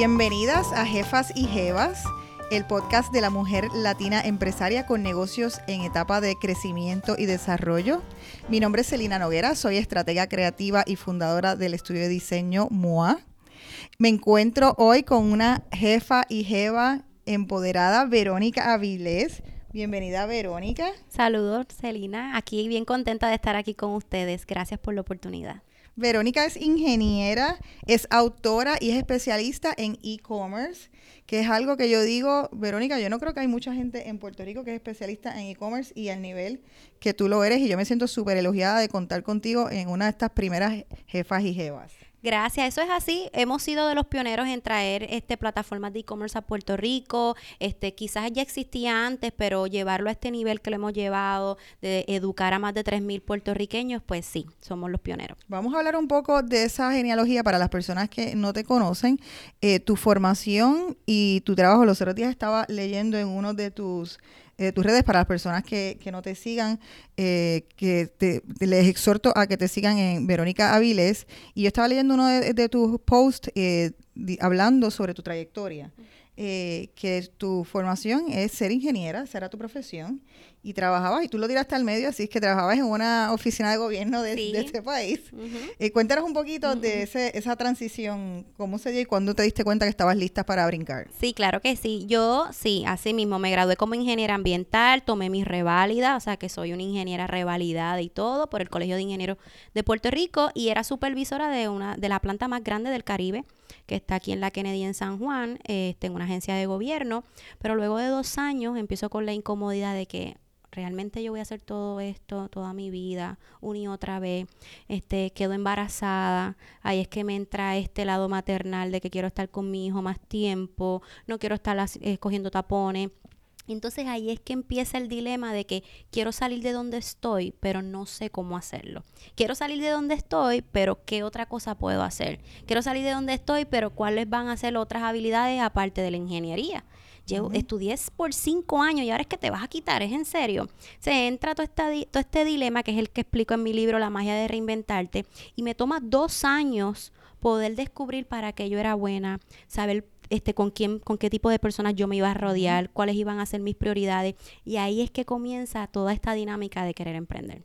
Bienvenidas a Jefas y Jevas, el podcast de la mujer latina empresaria con negocios en etapa de crecimiento y desarrollo. Mi nombre es Celina Noguera, soy estratega creativa y fundadora del estudio de diseño MOA. Me encuentro hoy con una jefa y jeva empoderada, Verónica Avilés. Bienvenida, Verónica. Saludos, Celina. Aquí bien contenta de estar aquí con ustedes. Gracias por la oportunidad. Verónica es ingeniera, es autora y es especialista en e-commerce, que es algo que yo digo, Verónica, yo no creo que hay mucha gente en Puerto Rico que es especialista en e-commerce y al nivel que tú lo eres y yo me siento súper elogiada de contar contigo en una de estas primeras jefas y jevas. Gracias, eso es así. Hemos sido de los pioneros en traer este plataformas de e-commerce a Puerto Rico. Este, quizás ya existía antes, pero llevarlo a este nivel que lo hemos llevado, de educar a más de 3.000 puertorriqueños, pues sí, somos los pioneros. Vamos a hablar un poco de esa genealogía para las personas que no te conocen. Eh, tu formación y tu trabajo. Los otros días estaba leyendo en uno de tus eh, tus redes para las personas que, que no te sigan, eh, que te, les exhorto a que te sigan en Verónica Avilés. Y yo estaba leyendo uno de, tus posts eh, hablando sobre tu trayectoria. que tu formación es ser ingeniera, será tu profesión, y trabajabas, y tú lo tiraste al medio, así es que trabajabas en una oficina de gobierno de, este país. Eh, cuéntanos un poquito de ese, esa transición, cómo se dio y cuándo te diste cuenta que estabas lista para brincar. Sí, claro que sí. Yo, sí, así mismo, me gradué como ingeniera ambiental, tomé mi reválida, o sea que soy una ingeniera revalidada y todo por el Colegio de Ingenieros de Puerto Rico y era supervisora de una de la planta más grande del Caribe, que está aquí en la Kennedy en San Juan, este, en una agencia de gobierno, pero luego de dos años empiezo con la incomodidad de que realmente yo voy a hacer todo esto toda mi vida, una y otra vez, este, quedo embarazada, ahí es que me entra este lado maternal de que quiero estar con mi hijo más tiempo, no quiero estar escogiendo tapones. Entonces ahí es que empieza el dilema de que quiero salir de donde estoy, pero no sé cómo hacerlo. Quiero salir de donde estoy, pero ¿qué otra cosa puedo hacer? Quiero salir de donde estoy, pero ¿cuáles van a ser otras habilidades aparte de la ingeniería? Estudié por cinco años y ahora es que te vas a quitar, es en serio. Se entra todo, todo este dilema que es el que explico en mi libro La magia de reinventarte y me toma dos años poder descubrir para qué yo era buena, saber este, con quién, con qué tipo de personas yo me iba a rodear, cuáles iban a ser mis prioridades. Y ahí es que comienza toda esta dinámica de querer emprender.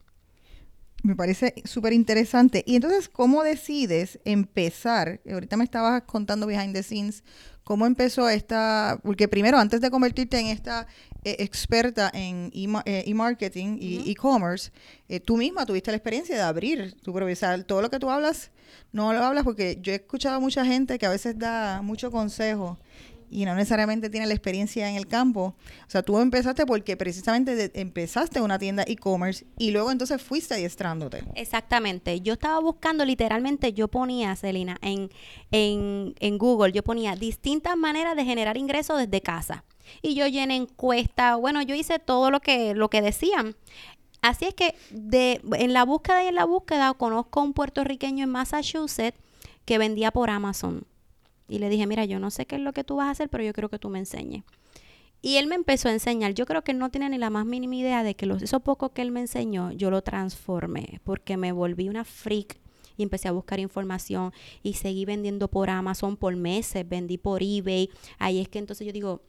Me parece súper interesante. Y entonces, ¿cómo decides empezar? Ahorita me estabas contando behind the scenes ¿Cómo empezó esta? Porque primero, antes de convertirte en esta eh, experta en eh, e-marketing y e-commerce, eh, tú misma tuviste la experiencia de abrir tu propio. todo lo que tú hablas, no lo hablas porque yo he escuchado a mucha gente que a veces da mucho consejo y no necesariamente tiene la experiencia en el campo. O sea, tú empezaste porque precisamente empezaste una tienda e-commerce y luego entonces fuiste adiestrándote. Exactamente. Yo estaba buscando, literalmente, yo ponía, Celina, en, en, en Google, yo ponía distintas maneras de generar ingresos desde casa. Y yo llené encuestas, bueno, yo hice todo lo que, lo que decían. Así es que de, en la búsqueda y en la búsqueda conozco a un puertorriqueño en Massachusetts que vendía por Amazon y le dije, mira, yo no sé qué es lo que tú vas a hacer, pero yo quiero que tú me enseñes. Y él me empezó a enseñar. Yo creo que no tiene ni la más mínima idea de que eso poco que él me enseñó, yo lo transformé, porque me volví una freak y empecé a buscar información y seguí vendiendo por Amazon por meses, vendí por eBay. Ahí es que entonces yo digo,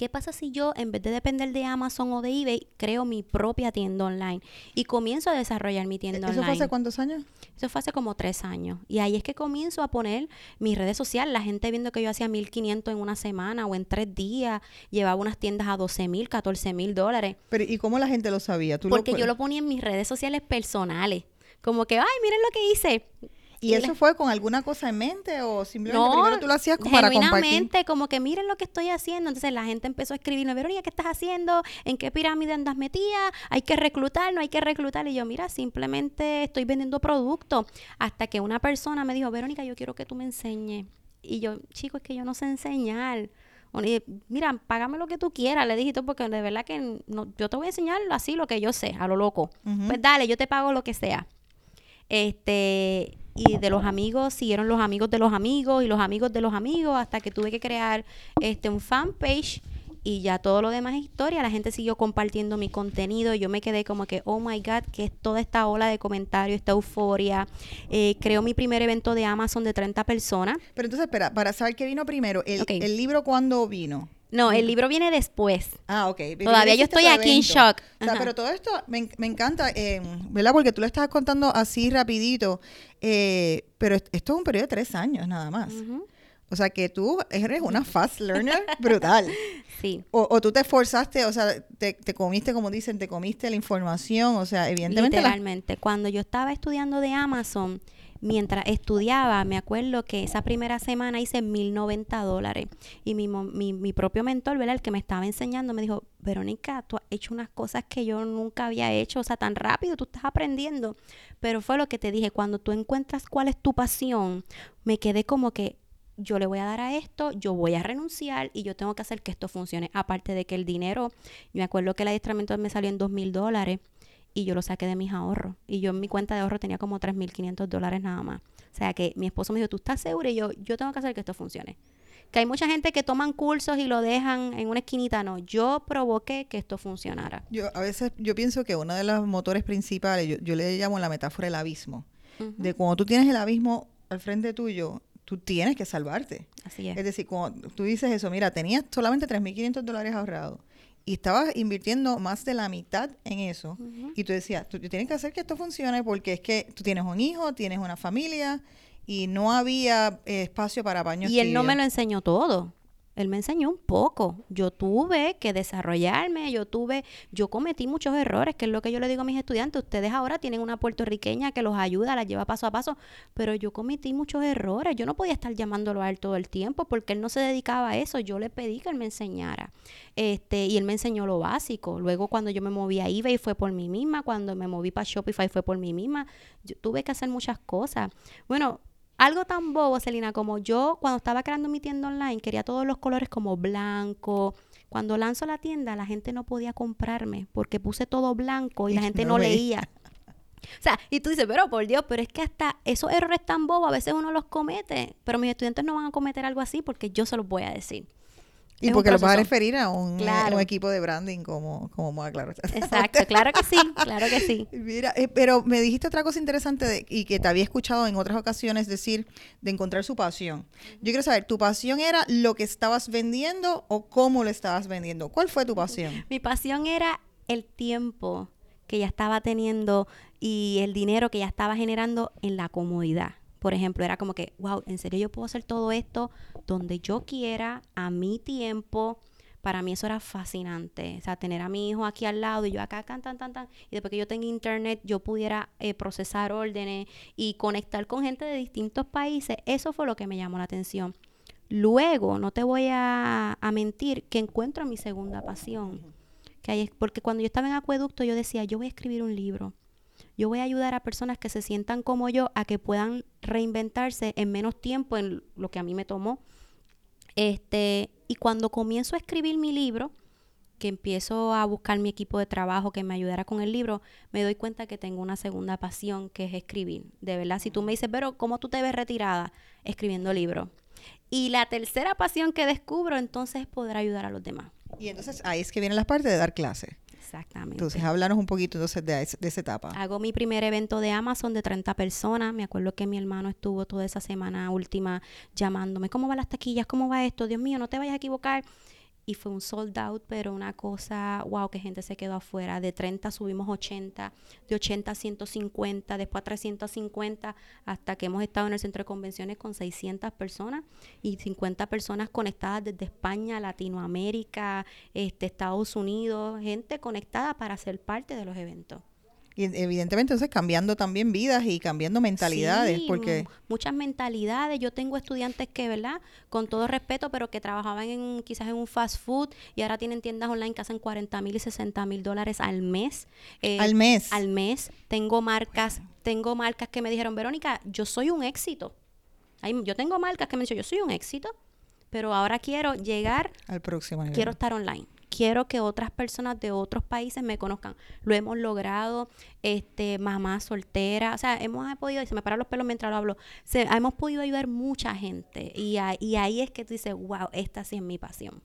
¿Qué pasa si yo, en vez de depender de Amazon o de eBay, creo mi propia tienda online y comienzo a desarrollar mi tienda online? ¿Eso fue hace cuántos años? Eso fue hace como tres años. Y ahí es que comienzo a poner mis redes sociales. La gente viendo que yo hacía 1.500 en una semana o en tres días, llevaba unas tiendas a 12 mil, 14 mil dólares. Pero ¿y cómo la gente lo sabía? ¿Tú Porque yo lo ponía en mis redes sociales personales. Como que, ay, miren lo que hice. ¿Y eso fue con alguna cosa en mente o simplemente primero tú lo hacías como para compartir? como que miren lo que estoy haciendo. Entonces la gente empezó a escribirme, Verónica, ¿qué estás haciendo? ¿En qué pirámide andas metida? ¿Hay que reclutar? ¿No hay que reclutar? Y yo, mira, simplemente estoy vendiendo productos. Hasta que una persona me dijo, Verónica, yo quiero que tú me enseñes. Y yo, chico, es que yo no sé enseñar. mira, págame lo que tú quieras, le dije, porque de verdad que no, yo te voy a enseñar así lo que yo sé, a lo loco. Pues dale, yo te pago lo que sea. Este, y de los amigos siguieron los amigos de los amigos y los amigos de los amigos hasta que tuve que crear este un fanpage y ya todo lo demás es historia. La gente siguió compartiendo mi contenido. Yo me quedé como que, oh my God, que es toda esta ola de comentarios, esta euforia. Eh, creo mi primer evento de Amazon de 30 personas. Pero entonces, espera, para saber qué vino primero, el, el libro cuándo vino. No, el libro viene después. Ah, ok. Todavía yo estoy aquí en shock. O sea, pero todo esto me, encanta, eh, ¿verdad? Porque tú lo estás contando así rapidito, eh, pero esto es un periodo de tres años nada más. O sea, que tú eres una fast learner brutal. Sí. O, tú te esforzaste, o sea, te, comiste, como dicen, te comiste la información, o sea, evidentemente. Literalmente. Cuando yo estaba estudiando de Amazon, mientras estudiaba, me acuerdo que esa primera semana hice 1090 dólares. Y mi, mi, mi propio mentor, ¿verdad? El que me estaba enseñando, me dijo, Verónica, tú has hecho unas cosas que yo nunca había hecho, o sea, tan rápido, tú estás aprendiendo. Pero fue lo que te dije, cuando tú encuentras cuál es tu pasión, me quedé como que yo le voy a dar a esto, yo voy a renunciar y yo tengo que hacer que esto funcione. Aparte de que el dinero, me acuerdo que el adiestramiento me salió en dos mil dólares y yo lo saqué de mis ahorros. Y yo en mi cuenta de ahorro tenía como 3.500 dólares nada más. O sea que mi esposo me dijo, ¿tú estás segura? Y yo, yo tengo que hacer que esto funcione. Que hay mucha gente que toman cursos y lo dejan en una esquinita. No, yo provoqué que esto funcionara. Yo a veces, yo pienso que uno de los motores principales, yo, le llamo la metáfora el abismo. De cuando tú tienes el abismo al frente tuyo, tú tienes que salvarte. Así es. Es decir, cuando tú dices eso, mira, tenías solamente 3.500 dólares ahorrados y estabas invirtiendo más de la mitad en eso y tú decías, tú tienes que hacer que esto funcione porque es que tú tienes un hijo, tienes una familia y no había eh, espacio para baños. Y él no me lo enseñó todo él me enseñó un poco. Yo tuve que desarrollarme, yo tuve, yo cometí muchos errores, que es lo que yo le digo a mis estudiantes. Ustedes ahora tienen una puertorriqueña que los ayuda, la lleva paso a paso, pero yo cometí muchos errores. Yo no podía estar llamándolo a él todo el tiempo porque él no se dedicaba a eso. Yo le pedí que él me enseñara. Este, y él me enseñó lo básico. Luego cuando yo me moví a eBay fue por mí misma, cuando me moví para Shopify fue por mí misma. Yo tuve que hacer muchas cosas. Bueno, algo tan bobo, Celina, como yo cuando estaba creando mi tienda online, quería todos los colores como blanco. Cuando lanzo la tienda, la gente no podía comprarme porque puse todo blanco y la gente no, leía. O sea, y tú dices, pero por Dios, pero es que hasta esos errores tan bobos a veces uno los comete, pero mis estudiantes no van a cometer algo así porque yo se los voy a decir. Y porque lo vas a referir a un, equipo de branding como, como Claro. Exacto, claro que sí, claro que sí. Mira, eh, pero me dijiste otra cosa interesante y que te había escuchado en otras ocasiones decir de encontrar su pasión. Yo quiero saber, ¿tu pasión era lo que estabas vendiendo o cómo lo estabas vendiendo? ¿Cuál fue tu pasión? Mi pasión era el tiempo que ya estaba teniendo y el dinero que ya estaba generando en la comodidad. Por ejemplo, era como que, wow, ¿en serio yo puedo hacer todo esto donde yo quiera, a mi tiempo? Para mí eso era fascinante. O sea, tener a mi hijo aquí al lado y yo acá, tan, tan, tan, tan. Y después que yo tenga internet, yo pudiera eh, procesar órdenes y conectar con gente de distintos países. Eso fue lo que me llamó la atención. Luego, no te voy a, a mentir, que encuentro mi segunda pasión. Que hay, porque cuando yo estaba en acueducto, yo decía, yo voy a escribir un libro. Yo voy a ayudar a personas que se sientan como yo a que puedan reinventarse en menos tiempo en lo que a mí me tomó. Este, y cuando comienzo a escribir mi libro, que empiezo a buscar mi equipo de trabajo que me ayudara con el libro, me doy cuenta que tengo una segunda pasión que es escribir. De verdad, si tú me dices, pero ¿cómo tú te ves retirada? Escribiendo libros. Y la tercera pasión que descubro entonces es poder ayudar a los demás. Y entonces ahí es que viene la parte de dar clases. Exactamente. Entonces, háblanos un poquito entonces de, de, esa etapa. Hago mi primer evento de Amazon de 30 personas. Me acuerdo que mi hermano estuvo toda esa semana última llamándome, ¿cómo van las taquillas? ¿Cómo va esto? Dios mío, no te vayas a equivocar y fue un sold out, pero una cosa, wow, que gente se quedó afuera. De 30 subimos 80, de 80 a 150, después a 350, hasta que hemos estado en el centro de convenciones con 600 personas y 50 personas conectadas desde España, Latinoamérica, este, Estados Unidos, gente conectada para ser parte de los eventos. Y evidentemente entonces cambiando también vidas y cambiando mentalidades, porque... Muchas mentalidades. Yo tengo estudiantes que, ¿verdad? Con todo respeto, pero que trabajaban en quizás en un fast food y ahora tienen tiendas online que hacen 40 mil y 60 mil dólares al mes. Eh, al mes. Al mes. Tengo marcas, tengo marcas que me dijeron, Verónica, yo soy un éxito. yo tengo marcas que me han dicho, yo soy un éxito, pero ahora quiero llegar al próximo nivel. Quiero estar online quiero que otras personas de otros países me conozcan. Lo hemos logrado, este, mamá soltera, o sea, hemos podido, y se me paran los pelos mientras lo hablo, hemos podido ayudar mucha gente y, y ahí es que tú dices, wow, esta sí es mi pasión.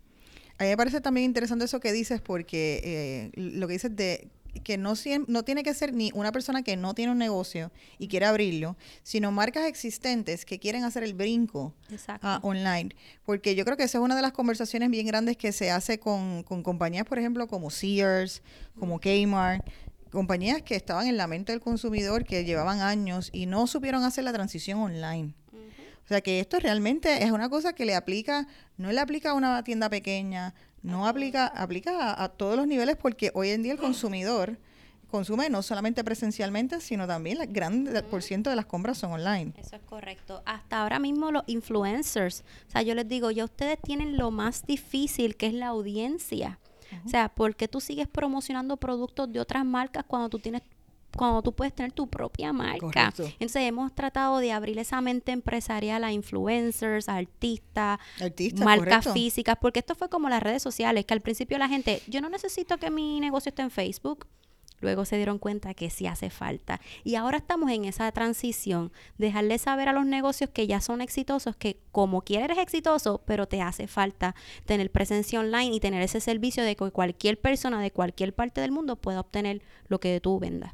A mí me parece también interesante eso que dices porque eh, lo que dices de que no, no tiene que ser ni una persona que no tiene un negocio y quiere abrirlo, sino marcas existentes que quieren hacer el brinco a online. Porque yo creo que esa es una de las conversaciones bien grandes que se hace con, con compañías, por ejemplo, como Sears, como Kmart, compañías que estaban en la mente del consumidor, que llevaban años y no supieron hacer la transición online. O sea que esto realmente es una cosa que le aplica, no le aplica a una tienda pequeña, no aplica, aplica a, todos los niveles porque hoy en día el consumidor consume no solamente presencialmente, sino también el gran por ciento de las compras son online. Eso es correcto. Hasta ahora mismo los influencers, o sea, yo les digo, ya ustedes tienen lo más difícil que es la audiencia. O sea, ¿por qué tú sigues promocionando productos de otras marcas cuando tú tienes cuando tú puedes tener tu propia marca. Entonces hemos tratado de abrir esa mente empresarial a influencers, a artistas, marcas físicas, porque esto fue como las redes sociales, que al principio la gente, yo no necesito que mi negocio esté en Facebook. Luego se dieron cuenta que sí hace falta. Y ahora estamos en esa transición, dejarle saber a los negocios que ya son exitosos, que como quieres eres exitoso, pero te hace falta tener presencia online y tener ese servicio de que cualquier persona de cualquier parte del mundo pueda obtener lo que tú vendas.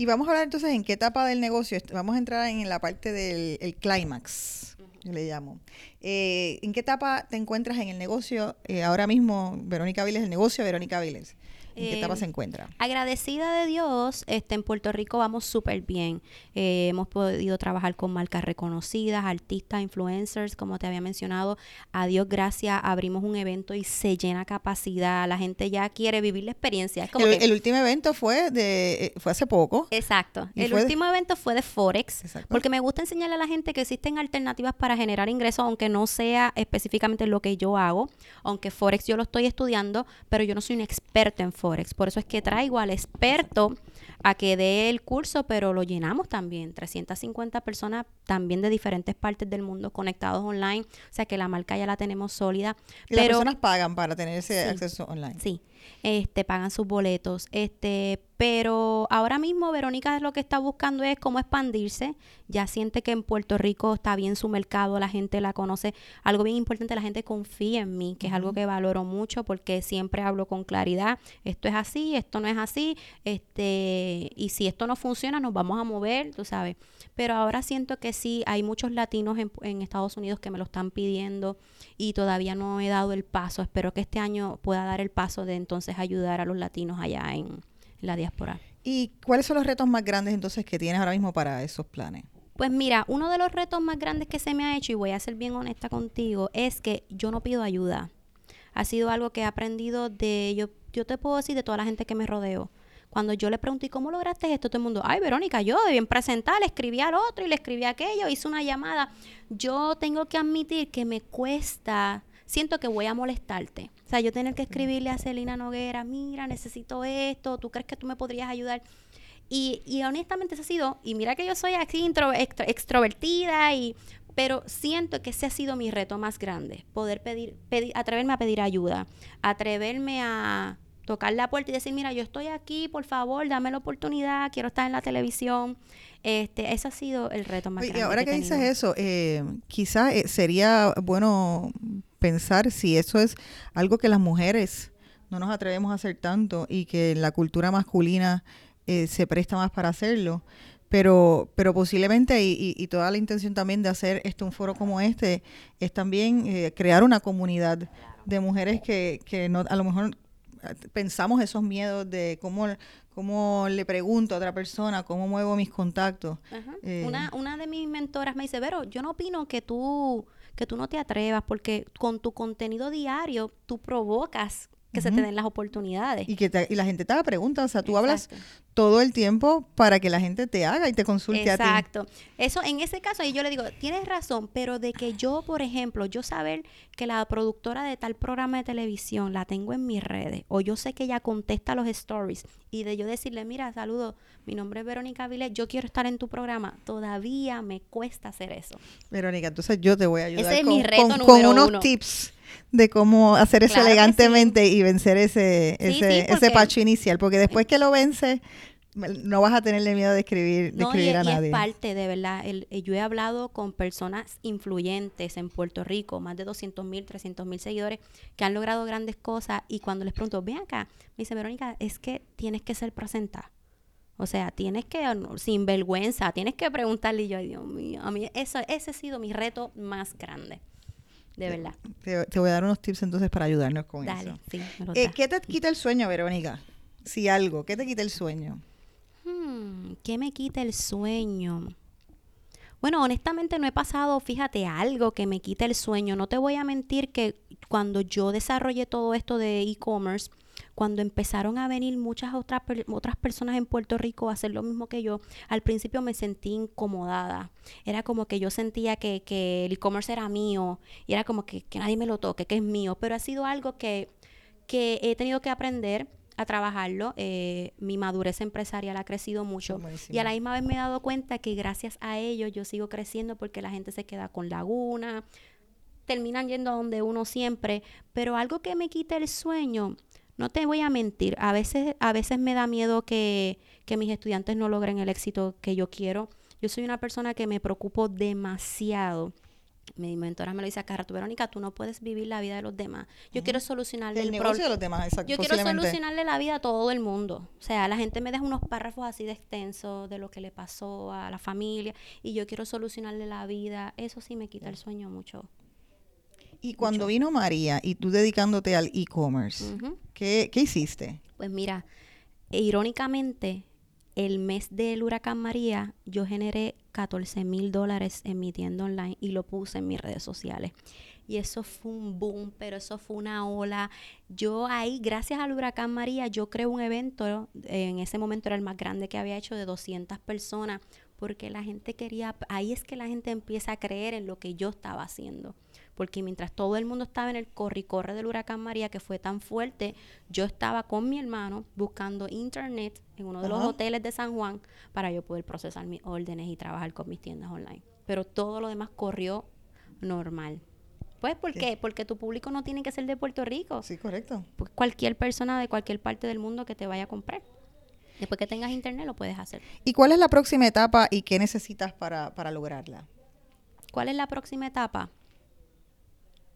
Y vamos a hablar entonces en qué etapa del negocio. Vamos a entrar en la parte del el clímax, yo le llamo. Eh, ¿En qué etapa te encuentras en el negocio? Eh, ahora mismo, Verónica Viles, el negocio de Verónica Viles. ¿En qué etapa se em, encuentra? Agradecida de Dios, este, en Puerto Rico vamos súper bien. Eh, hemos podido trabajar con marcas reconocidas, artistas, influencers, como te había mencionado. A Dios gracias, abrimos un evento y se llena capacidad. La gente ya quiere vivir la experiencia. el, último evento fue de eh, fue hace poco. Exacto. El último evento fue de Forex, porque me gusta enseñarle a la gente que existen alternativas para generar ingresos, aunque no sea específicamente lo que yo hago. Aunque Forex yo lo estoy estudiando, pero yo no soy un experto en Forex. Por eso es que traigo al experto a que dé el curso, pero lo llenamos también. 350 personas también de diferentes partes del mundo conectados online. O sea que la marca ya la tenemos sólida. ¿Y las personas pagan para tener ese acceso online? Sí este, pagan sus boletos. Este, pero ahora mismo Verónica lo que está buscando es cómo expandirse. Ya siente que en Puerto Rico está bien su mercado, la gente la conoce. Algo bien importante, la gente confía en mí, que es algo que valoro mucho porque siempre hablo con claridad. Esto es así, esto no es así. Este, y si esto no funciona, nos vamos a mover, tú sabes. Pero ahora siento que sí, hay muchos latinos en, en Estados Unidos que me lo están pidiendo y todavía no he dado el paso. Espero que este año pueda dar el paso de entonces ayudar a los latinos allá en la diáspora. ¿Y cuáles son los retos más grandes entonces que tienes ahora mismo para esos planes? Pues mira, uno de los retos más grandes que se me ha hecho, y voy a ser bien honesta contigo, es que yo no pido ayuda. Ha sido algo que he aprendido de, yo, yo te puedo decir, de toda la gente que me rodeo. Cuando yo le pregunté, ¿cómo lograste esto? Todo el mundo, ay, Verónica, yo de bien presentar, le escribí al otro y le escribí aquello, hice una llamada. Yo tengo que admitir que me cuesta, siento que voy a molestarte. O sea, yo tener que escribirle a Celina Noguera, mira, necesito esto, ¿tú crees que tú me podrías ayudar? Y, y honestamente eso ha sido, y mira que yo soy así intro, extrovertida y pero siento que ese ha sido mi reto más grande, poder pedir, pedir, atreverme a pedir ayuda, atreverme a, tocar la puerta y decir, mira, yo estoy aquí, por favor, dame la oportunidad, quiero estar en la televisión. Este, ese ha sido el reto más grande. Y ahora que, dices eso, eh, quizás eh, sería bueno pensar si eso es algo que las mujeres no nos atrevemos a hacer tanto y que la cultura masculina eh, se presta más para hacerlo. Pero, pero posiblemente, y, y, toda la intención también de hacer esto, un foro como este, es también eh, crear una comunidad de mujeres que, que no, a lo mejor pensamos esos miedos de cómo, cómo le pregunto a otra persona, cómo muevo mis contactos. Eh, una, una de mis mentoras me dice, Vero, yo no opino que tú, que tú no te atrevas porque con tu contenido diario tú provocas que se te den las oportunidades. Y que y la gente te haga preguntas, o sea, tú hablas todo el tiempo para que la gente te haga y te consulte a ti. Exacto. Eso, en ese caso, y yo le digo, tienes razón, pero de que yo, por ejemplo, yo saber que la productora de tal programa de televisión la tengo en mis redes, o yo sé que ella contesta los stories, y de yo decirle, mira, saludo, mi nombre es Verónica Viles, yo quiero estar en tu programa, todavía me cuesta hacer eso. Verónica, entonces yo te voy a ayudar con, unos tips de cómo hacer eso elegantemente y vencer ese, ese, ese pacho inicial, porque después que lo vence, no vas a tenerle miedo de escribir, de no, y, escribir a y nadie. es parte, de verdad. El, eh, yo he hablado con personas influyentes en Puerto Rico, más de 200 mil, 300 mil seguidores, que han logrado grandes cosas. Y cuando les pregunto, ven acá, me dice Verónica, es que tienes que ser presentada. O sea, tienes que, sin vergüenza, tienes que preguntarle. Y yo, ay, Dios mío, a mí eso, ese ha sido mi reto más grande. De verdad. Te, te voy a dar unos tips entonces para ayudarnos con Dale, eso. sí, me lo Eh. ¿Qué te quita el sueño, Verónica? Si algo, ¿qué te quita el sueño? Hmm, ¿Qué me quita el sueño? Bueno, honestamente no he pasado, fíjate, algo que me quita el sueño. No te voy a mentir que cuando yo desarrollé todo esto de e-commerce, cuando empezaron a venir muchas otras, otras personas en Puerto Rico a hacer lo mismo que yo, al principio me sentí incomodada. Era como que yo sentía que, que el e-commerce era mío y era como que, que nadie me lo toque, que es mío. Pero ha sido algo que, que he tenido que aprender a trabajarlo. Eh, mi madurez empresarial ha crecido mucho. Buenísimo. Y a la misma vez me he dado cuenta que gracias a ello yo sigo creciendo porque la gente se queda con laguna, terminan yendo a donde uno siempre, pero algo que me quita el sueño, no te voy a mentir, a veces, a veces me da miedo que, que mis estudiantes no logren el éxito que yo quiero. Yo soy una persona que me preocupo demasiado. Mi mentora me lo dice acá rato, Verónica, tú no puedes vivir la vida de los demás. Yo quiero solucionarle El el, negocio de los demás, exacto. Yo quiero solucionarle la vida a todo el mundo. O sea, la gente me deja unos párrafos así de extensos de lo que le pasó a la familia y yo quiero solucionarle la vida. Eso sí me quita el sueño mucho. Y cuando mucho. vino María y tú dedicándote al e-commerce. ¿qué, qué hiciste? Pues mira, e irónicamente, el mes del huracán María, yo generé 14 mil dólares en mi tienda online y lo puse en mis redes sociales. Y eso fue un boom, pero eso fue una ola. Yo ahí, gracias al huracán María, yo creé un evento, en ese momento era el más grande que había hecho, de 200 personas, porque la gente quería, ahí es que la gente empieza a creer en lo que yo estaba haciendo. Porque mientras todo el mundo estaba en el corre y corre del huracán María, que fue tan fuerte, yo estaba con mi hermano buscando internet en uno de los hoteles de San Juan para yo poder procesar mis órdenes y trabajar con mis tiendas online. Pero todo lo demás corrió normal. Pues, ¿por Sí. qué? Porque tu público no tiene que ser de Puerto Rico. Sí, correcto. Pues cualquier persona de cualquier parte del mundo que te vaya a comprar. Después que tengas internet lo puedes hacer. ¿Y cuál es la próxima etapa y qué necesitas para, para lograrla? ¿Cuál es la próxima etapa?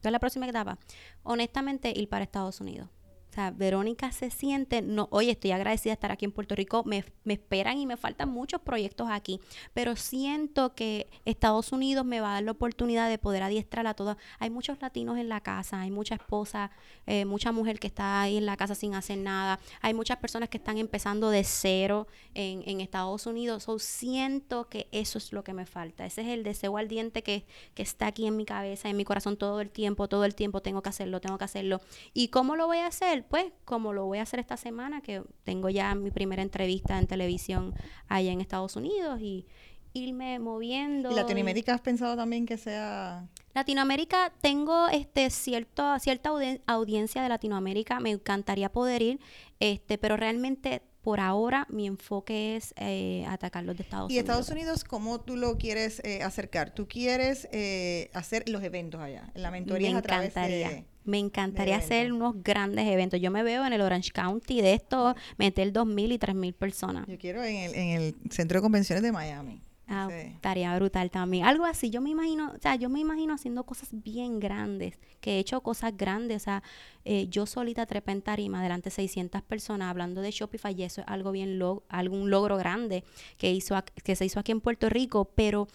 ¿Cuál es la próxima etapa? Honestamente, ir para Estados Unidos. O sea, Verónica se siente, no, oye, estoy agradecida de estar aquí en Puerto Rico, me, me esperan y me faltan muchos proyectos aquí, pero siento que Estados Unidos me va a dar la oportunidad de poder adiestrar a todas. Hay muchos latinos en la casa, hay mucha esposa, eh, mucha mujer que está ahí en la casa sin hacer nada, hay muchas personas que están empezando de cero en, en Estados Unidos, so, siento que eso es lo que me falta, ese es el deseo ardiente que, que está aquí en mi cabeza, en mi corazón todo el tiempo, todo el tiempo tengo que hacerlo, tengo que hacerlo. ¿Y cómo lo voy a hacer? Pues como lo voy a hacer esta semana, que tengo ya mi primera entrevista en televisión allá en Estados Unidos y irme moviendo. ¿Y Latinoamérica has pensado también que sea... Latinoamérica, tengo este cierto, cierta audi- audiencia de Latinoamérica, me encantaría poder ir, este, pero realmente por ahora mi enfoque es eh, atacar los de Estados ¿Y Unidos. Estados Unidos cómo tú lo quieres eh, acercar? ¿Tú quieres eh, hacer los eventos allá? La mentoría me es a través de... Me encantaría hacer unos grandes eventos. Yo me veo en el Orange County de esto, meter dos mil y tres mil personas. Yo quiero en el, en el Centro de Convenciones de Miami. Ah, estaría brutal también. Algo así, yo me imagino, o sea, yo me imagino haciendo cosas bien grandes, que he hecho cosas grandes, o sea, eh, yo solita trepé en tarima delante de 600 personas hablando de Shopify y eso es algo bien, lo, algún logro grande que, hizo, que se hizo aquí en Puerto Rico, pero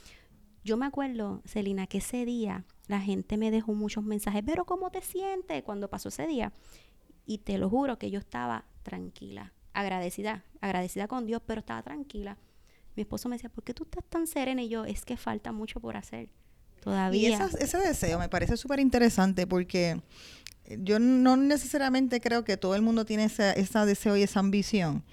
yo me acuerdo, Celina, que ese día la gente me dejó muchos mensajes, pero ¿cómo te sientes cuando pasó ese día? Y te lo juro que yo estaba tranquila, agradecida, agradecida con Dios, pero estaba tranquila. Mi esposo me decía, ¿por qué tú estás tan serena? Y yo, es que falta mucho por hacer. Todavía. Y esas- ese deseo me parece súper interesante porque yo no necesariamente creo que todo el mundo tiene ese, ese deseo y esa ambición.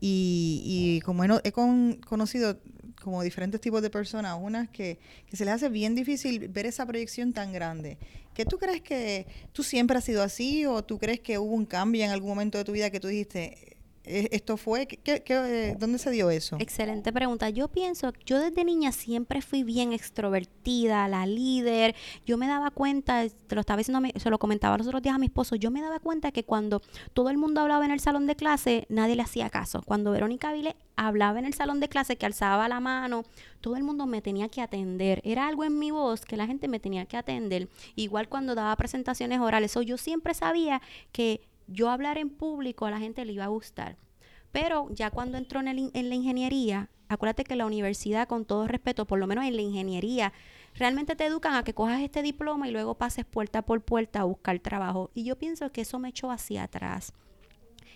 Y, y como he, no- he con- conocido como diferentes tipos de personas, unas que, que se les hace bien difícil ver esa proyección tan grande. ¿Qué tú crees que tú siempre has sido así o tú crees que hubo un cambio en algún momento de tu vida que tú dijiste, eh, esto fue? ¿Qué, qué, dónde se dio eso? Excelente pregunta. Yo pienso, yo desde niña siempre fui bien extrovertida, la líder. Yo me daba cuenta, te lo estaba diciendo, se lo comentaba los otros días a mi esposo, yo me daba cuenta que cuando todo el mundo hablaba en el salón de clase, nadie le hacía caso. Cuando Verónica Vile hablaba en el salón de clase, que alzaba la mano, todo el mundo me tenía que atender. Era algo en mi voz que la gente me tenía que atender. Igual cuando daba presentaciones orales. yo siempre sabía que yo hablar en público a la gente le iba a gustar. Pero ya cuando entró en, en, la ingeniería, acuérdate que la universidad, con todo respeto, por lo menos en la ingeniería, realmente te educan a que cojas este diploma y luego pases puerta por puerta a buscar trabajo. Y yo pienso que eso me echó hacia atrás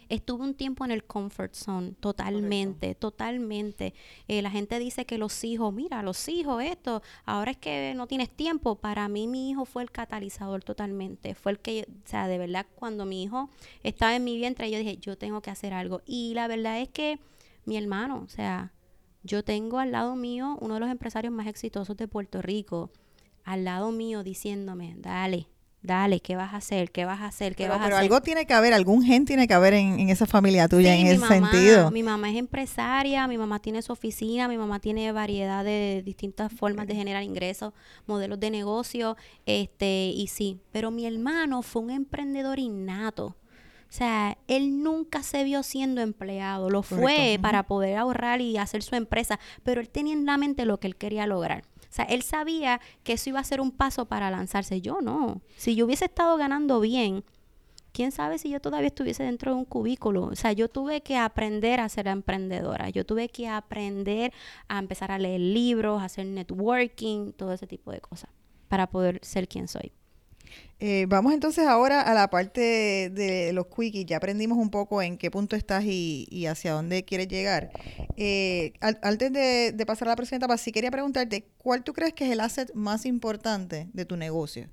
estuve un tiempo en el comfort zone, totalmente, totalmente. Eh, la gente dice que los hijos, mira, los hijos, esto, ahora es que no tienes tiempo. Para mí mi hijo fue el catalizador totalmente. Fue el que, o sea, de verdad, cuando mi hijo estaba en mi vientre, yo dije, yo tengo que hacer algo. Y la verdad es que mi hermano, o sea, yo tengo al lado mío uno de los empresarios más exitosos de Puerto Rico, al lado mío diciéndome, dale, dale, ¿qué vas a hacer? ¿Qué vas a hacer? ¿Qué vas a pero hacer? algo tiene que haber, algún gen tiene que haber en, esa familia tuya en ese sentido. Mi mamá es empresaria, mi mamá tiene su oficina, mi mamá tiene variedad de distintas formas de generar ingresos, modelos de negocio, este, y sí, pero mi hermano fue un emprendedor innato. O sea, él nunca se vio siendo empleado, lo fue para poder ahorrar y hacer su empresa, pero él tenía en la mente lo que él quería lograr. Sea, él sabía que eso iba a ser un paso para lanzarse. Yo no. Si yo hubiese estado ganando bien, quién sabe si yo todavía estuviese dentro de un cubículo. O sea, yo tuve que aprender a ser emprendedora. Yo tuve que aprender a empezar a leer libros, a hacer networking, todo ese tipo de cosas, para poder ser quien soy. Eh, vamos entonces ahora a la parte de, los quickies. Ya aprendimos un poco en qué punto estás y, hacia dónde quieres llegar. Eh, antes de, pasar a la próxima etapa, sí quería preguntarte, ¿cuál tú crees que es el asset más importante de tu negocio?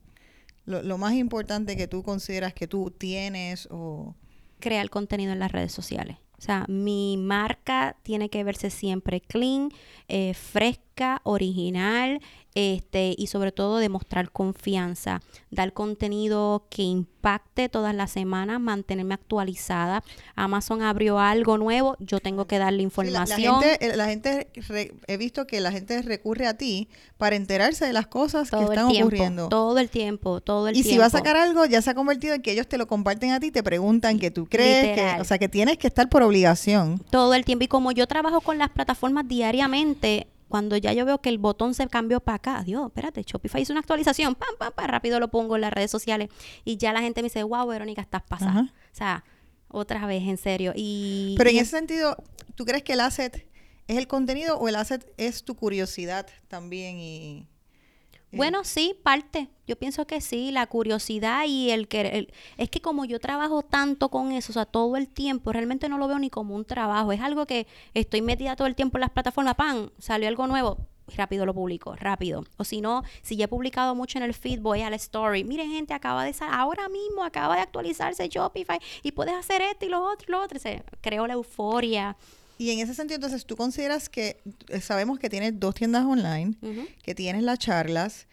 Lo, más importante que tú consideras que tú tienes o... Crear contenido en las redes sociales. O sea, mi marca tiene que verse siempre clean, eh, fresca, original este, y sobre todo demostrar confianza, dar contenido que impacte todas las semanas, mantenerme actualizada. Amazon abrió algo nuevo, yo tengo que darle información. la, gente, eh, he visto que la gente recurre a ti para enterarse de las cosas que están ocurriendo. Todo el tiempo, todo el tiempo. Y si va a sacar algo, ya se ha convertido en que ellos te lo comparten a ti, te preguntan qué tú crees, que, o sea, que tienes que estar por obligación. Todo el tiempo. Y como yo trabajo con las plataformas diariamente, cuando ya yo veo que el botón se cambió para acá, Dios, espérate, Shopify hizo una actualización, pam, pam, pam, rápido lo pongo en las redes sociales y ya la gente me dice, wow, Verónica, estás pasada. O sea, otra vez, en serio. Y, Pero en ese sentido, ¿tú crees que el asset es el contenido o el asset es tu curiosidad también y bueno, sí, parte. Yo pienso que sí, la curiosidad y el que... es que como yo trabajo tanto con eso, o sea, todo el tiempo, realmente no lo veo ni como un trabajo. Es algo que estoy metida todo el tiempo en las plataformas, ¡pam! Salió algo nuevo, rápido lo publico, rápido. O si no, si ya he publicado mucho en el feed, voy a la story. Miren, gente, acaba de salir, ahora mismo acaba de actualizarse Shopify y puedes hacer esto y lo otro y lo otro. Se creo la euforia. Y en ese sentido, entonces, tú consideras que eh, sabemos que tienes dos tiendas online, que tienes las charlas,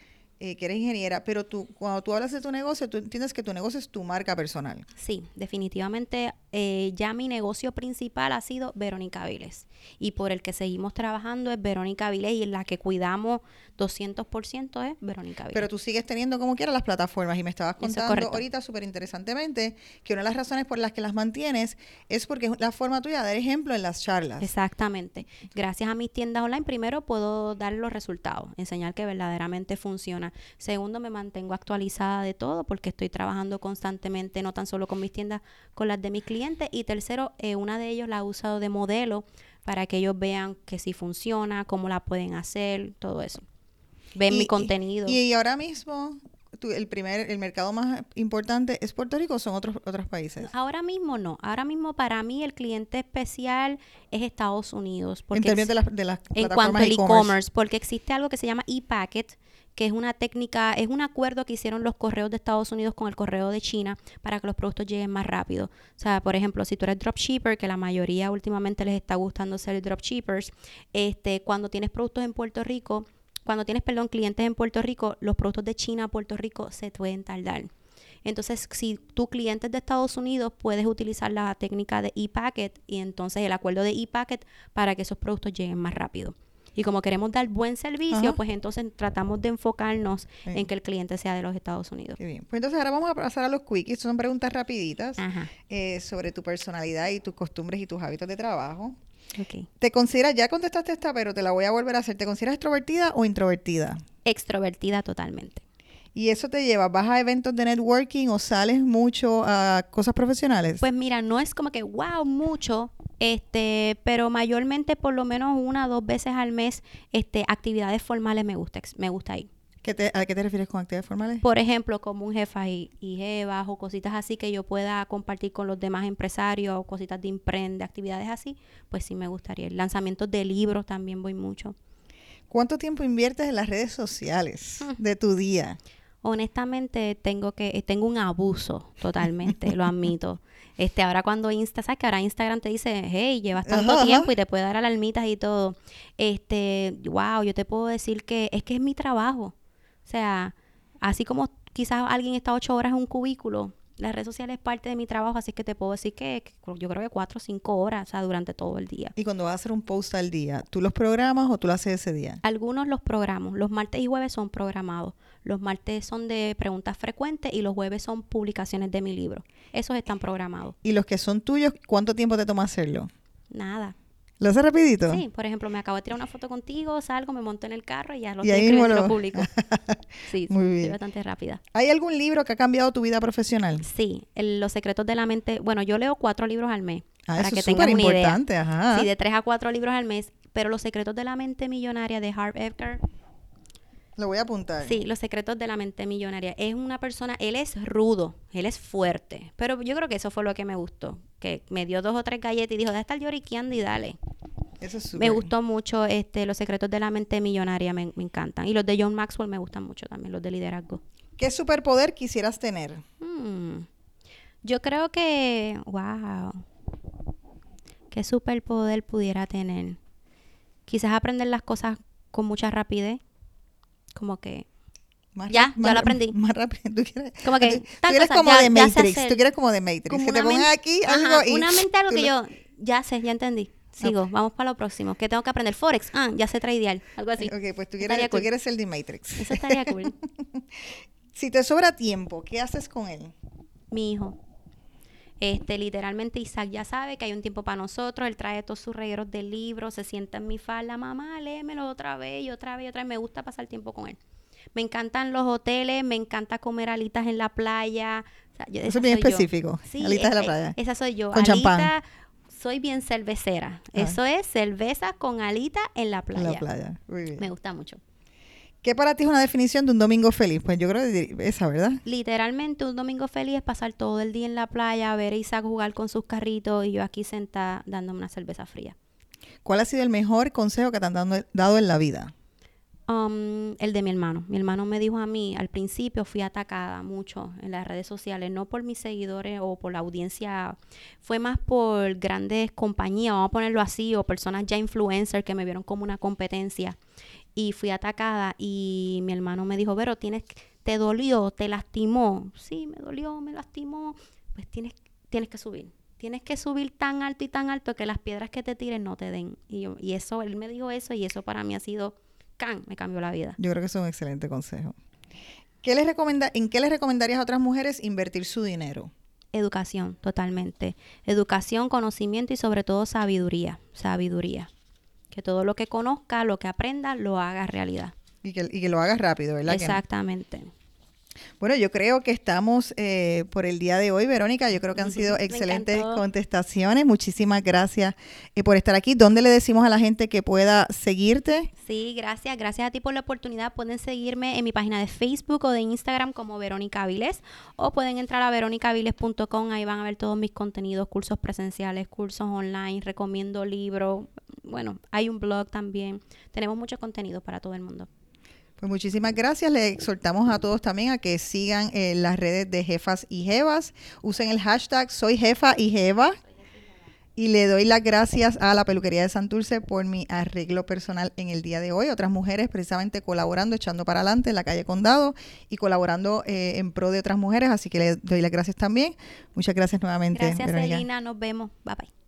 eh, que eres ingeniera, pero tú, cuando tú hablas de tu negocio, tú entiendes que tu negocio es tu marca personal. Sí, definitivamente eh, ya mi negocio principal ha sido Verónica Viles. Y por el que seguimos trabajando es Verónica Viles y en la que cuidamos 200% es Verónica Viles. Pero tú sigues teniendo como quiera las plataformas y me estabas contando ahorita súper interesantemente que una de las razones por las que las mantienes es porque es la forma tuya de dar ejemplo en las charlas. Exactamente. Gracias a mis tiendas online, primero puedo dar los resultados, enseñar que verdaderamente funciona. Segundo, me mantengo actualizada de todo porque estoy trabajando constantemente, no tan solo con mis tiendas, con las de mis clientes. Y tercero, eh, una de ellos la he usado de modelo para que ellos vean que si funciona, cómo la pueden hacer, todo eso. Ven mi contenido. Y, ahora mismo, el primer, el mercado más importante es Puerto Rico o son otros, otros países? Ahora mismo no. Ahora mismo para mí el cliente especial es Estados Unidos. Porque en términos de, las de las En cuanto al e-commerce, porque existe algo que se llama e-packet, que es una técnica, es un acuerdo que hicieron los correos de Estados Unidos con el correo de China para que los productos lleguen más rápido. O sea, por ejemplo, si tú eres dropshipper, que la mayoría últimamente les está gustando ser dropshippers, este, cuando tienes productos en Puerto Rico, cuando tienes, perdón, clientes en Puerto Rico, los productos de China a Puerto Rico se pueden tardar. Entonces, si tu cliente es de Estados Unidos, puedes utilizar la técnica de e-packet y entonces el acuerdo de e-packet para que esos productos lleguen más rápido. Y como queremos dar buen servicio, Ajá. pues entonces tratamos de enfocarnos en que el cliente sea de los Estados Unidos. Qué bien. Pues entonces ahora vamos a pasar a los quickies. Son preguntas rapiditas eh, sobre tu personalidad y tus costumbres y tus hábitos de trabajo. Ok. ¿Te consideras, ya contestaste esta, pero te la voy a volver a hacer, ¿te consideras extrovertida o introvertida? Extrovertida totalmente. ¿Y eso te lleva? ¿Vas a eventos de networking o sales mucho a cosas profesionales? Pues mira, no es como que wow, mucho, este, pero mayormente por lo menos una o dos veces al mes, este, actividades formales me gusta, me gusta ir. ¿Qué te- ¿A qué te refieres con actividades formales? Por ejemplo, como un jefa y, y jevas o cositas así que yo pueda compartir con los demás empresarios o cositas de imprende, actividades así, pues sí me gustaría. Lanzamientos de libros también voy mucho. ¿Cuánto tiempo inviertes en las redes sociales de tu día? Honestamente, tengo que, eh, tengo un abuso totalmente, lo admito. Este, ahora cuando Insta, ¿sabes que ahora Instagram te dice, hey, llevas tanto Ajá, ajá. tiempo y te puede dar alarmitas y todo? Este, wow, yo te puedo decir que es que es mi trabajo. O sea, así como quizás alguien está ocho horas en un cubículo, las redes sociales es parte de mi trabajo, así que te puedo decir que, que yo creo que cuatro o cinco horas, o sea, durante todo el día. Y cuando vas a hacer un post al día, ¿tú los programas o tú lo haces ese día? Algunos los programo. Los martes y jueves son programados. Los martes son de preguntas frecuentes y los jueves son publicaciones de mi libro. Esos están programados. Y los que son tuyos, ¿cuánto tiempo te toma hacerlo? Nada. ¿Lo haces rapidito? Sí, por ejemplo, me acabo de tirar una foto contigo, salgo, me monto en el carro y ya lo estoy escribiendo lo publico. Sí, Muy soy bien. bastante rápida. ¿Hay algún libro que ha cambiado tu vida profesional? Sí, el- Los secretos de la mente. Bueno, yo leo cuatro libros al mes. Ah, para eso que es súper una idea. importante, ajá. Sí, de tres a cuatro libros al mes. Pero Los secretos de la mente millonaria de Harv Eker Lo voy a apuntar. Sí, Los secretos de la mente millonaria. Es una persona, él es rudo, él es fuerte, pero yo creo que eso fue lo que me gustó, que me dio dos o tres galletas y dijo, deja estar lloriqueando y dale. Eso es súper. Me gustó mucho este Los secretos de la mente millonaria, me, me encantan. Y los de John Maxwell me gustan mucho también, los de liderazgo. ¿Qué superpoder quisieras tener? Hmm, Yo creo que, wow, qué superpoder pudiera tener. Quizás aprender las cosas con mucha rapidez, como que Más Ya, rap- ya más lo aprendí. Más rápido. ¿Tú quieres, Como que, tú quieres cosa, como ya- de Matrix. Tú quieres como de Matrix. como que te men- aquí Ajá, algo y... una mente algo que lo- yo ya sé, ya entendí. Sigo, vamos para lo próximo. ¿Qué tengo que aprender? Forex. Ah, ya sé tradear. Algo así. Ok, pues tú quieres, tú cool. quieres el de Matrix. Eso estaría cool. Si te sobra tiempo, ¿qué haces con él? Mi hijo. Este, literalmente Isaac ya sabe que hay un tiempo para nosotros. Él trae todos sus regueros de libros, se sienta en mi falda, mamá, léemelo otra vez y otra vez y otra vez. Me gusta pasar tiempo con él. Me encantan los hoteles, me encanta comer alitas en la playa. O sea, yo- Eso es bien específico, alitas en la eh, playa. Esa soy yo. Con champán. Soy bien cervecera. Ah. Eso es cerveza con alita en la playa. En la playa. Muy bien. Me gusta mucho. ¿Qué para ti es una definición de un domingo feliz? Pues yo creo que esa, ¿verdad? Literalmente un domingo feliz es pasar todo el día en la playa, ver a Isaac jugar con sus carritos y yo aquí sentada dándome una cerveza fría. ¿Cuál ha sido el mejor consejo que te han dado, dado en la vida? Um, el de mi hermano. Mi hermano me dijo a mí, al principio fui atacada mucho en las redes sociales, no por mis seguidores o por la audiencia, fue más por grandes compañías, vamos a ponerlo así, o personas ya influencers que me vieron como una competencia. Y fui atacada y mi hermano me dijo, Vero, tienes, te dolió, te lastimó. Sí, me dolió, me lastimó. Pues tienes, tienes que subir. Tienes que subir tan alto y tan alto que las piedras que te tiren no te den. Y, yo- y eso, él me dijo eso y eso para mí ha sido, can, me cambió la vida. Yo creo que es un excelente consejo. ¿Qué les recomenda, ¿En qué les recomendarías a otras mujeres invertir su dinero? Educación, totalmente. Educación, conocimiento y sobre todo sabiduría. Sabiduría. Que todo lo que conozca, lo que aprenda, lo haga realidad. Y que, y que lo hagas rápido, ¿verdad? Exactamente. Bueno, yo creo que estamos eh, por el día de hoy, Verónica. Yo creo que han sido excelentes contestaciones. Muchísimas gracias eh, por estar aquí. ¿Dónde le decimos a la gente que pueda seguirte? Sí, gracias. Gracias a ti por la oportunidad. Pueden seguirme en mi página de Facebook o de Instagram como Verónica Avilés o pueden entrar a veronicaviles.com. Ahí van a ver todos mis contenidos, cursos presenciales, cursos online, recomiendo libros. Bueno, hay un blog también. Tenemos mucho contenido para todo el mundo. Pues muchísimas gracias. Le exhortamos a todos también a que sigan eh, las redes de Jefas y Jevas. Usen el hashtag Soy Jefa y Jeva. Y le doy las gracias a la peluquería de Santurce por mi arreglo personal en el día de hoy. Otras mujeres precisamente colaborando, echando para adelante en la calle Condado y colaborando eh, en pro de otras mujeres. Así que le doy las gracias también. Muchas gracias nuevamente. Gracias, Elina. Nos vemos. Bye bye.